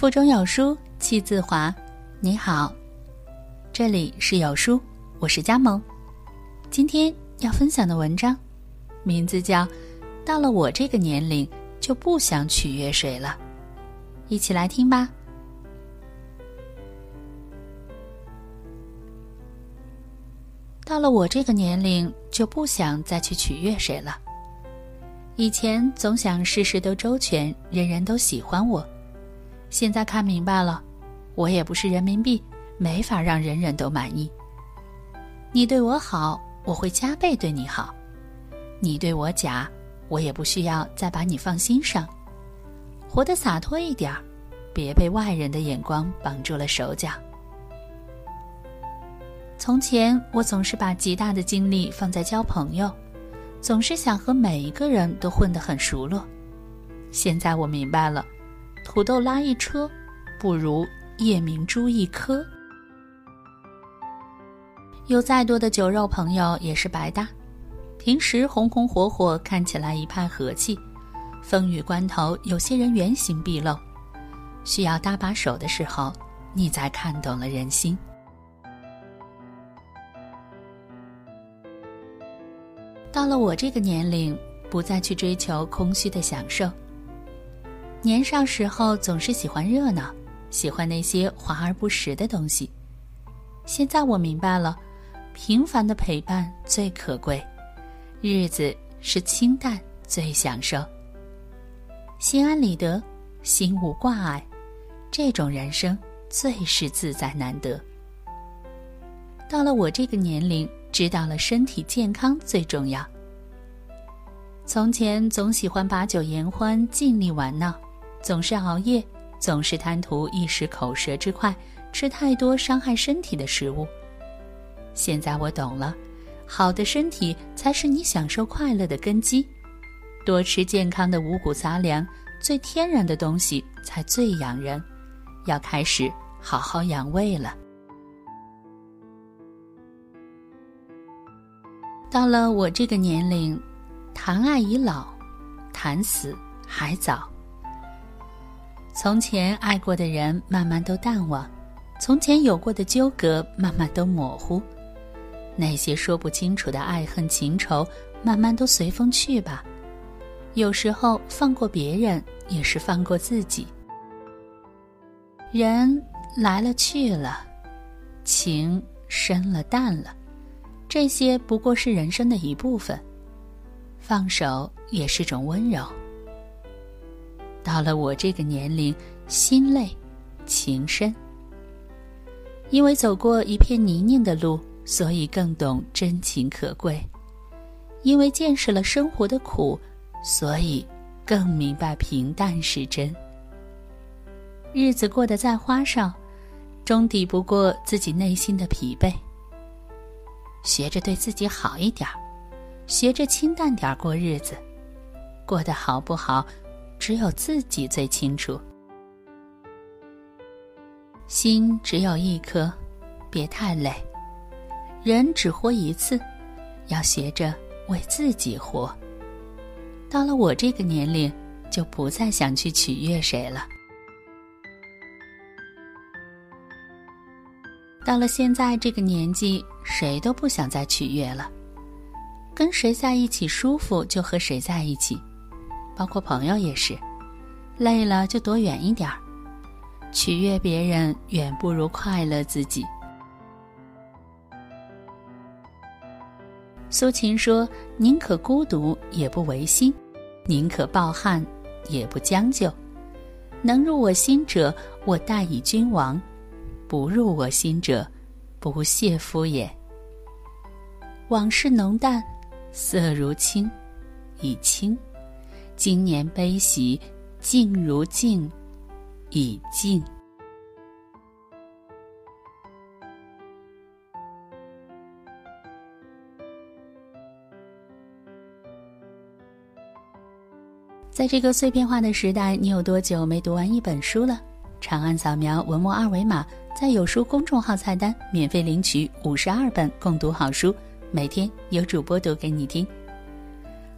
腹中有书气自华。你好，这里是有书，我是佳萌。今天要分享的文章，名字叫《到了我这个年龄就不想取悦谁了》，一起来听吧。到了我这个年龄，就不想再去取悦谁了。以前总想事事都周全，人人都喜欢我。现在看明白了，我也不是人民币，没法让人人都满意。你对我好，我会加倍对你好；你对我假，我也不需要再把你放心上。活得洒脱一点儿，别被外人的眼光绑住了手脚。从前，我总是把极大的精力放在交朋友，总是想和每一个人都混得很熟络。现在我明白了，土豆拉一车，不如夜明珠一颗。有再多的酒肉朋友也是白搭。平时红红火火，看起来一派和气；风雨关头，有些人原形毕露。需要搭把手的时候，你才看懂了人心。到了我这个年龄，不再去追求空虚的享受。年少时候总是喜欢热闹，喜欢那些华而不实的东西。现在我明白了，平凡的陪伴最可贵，日子是清淡最享受。心安理得，心无挂碍，这种人生最是自在难得。到了我这个年龄。知道了，身体健康最重要。从前总喜欢把酒言欢，尽力玩闹，总是熬夜，总是贪图一时口舌之快，吃太多伤害身体的食物。现在我懂了，好的身体才是你享受快乐的根基。多吃健康的五谷杂粮，最天然的东西才最养人。要开始好好养胃了。到了我这个年龄，谈爱已老，谈死还早。从前爱过的人，慢慢都淡忘；从前有过的纠葛，慢慢都模糊。那些说不清楚的爱恨情仇，慢慢都随风去吧。有时候放过别人，也是放过自己。人来了去了，情深了淡了。这些不过是人生的一部分，放手也是种温柔。到了我这个年龄，心累，情深。因为走过一片泥泞的路，所以更懂真情可贵；因为见识了生活的苦，所以更明白平淡是真。日子过得再花哨，终抵不过自己内心的疲惫。学着对自己好一点儿，学着清淡点儿过日子，过得好不好，只有自己最清楚。心只有一颗，别太累。人只活一次，要学着为自己活。到了我这个年龄，就不再想去取悦谁了。到了现在这个年纪，谁都不想再取悦了。跟谁在一起舒服就和谁在一起，包括朋友也是。累了就躲远一点儿。取悦别人远不如快乐自己。苏秦说：“宁可孤独也不违心，宁可抱憾也不将就。能入我心者，我待以君王。”不入我心者，不屑敷衍。往事浓淡，色如青，已清；今年悲喜，静如镜，已静。在这个碎片化的时代，你有多久没读完一本书了？长按扫描文末二维码。在有书公众号菜单免费领取五十二本共读好书，每天有主播读给你听。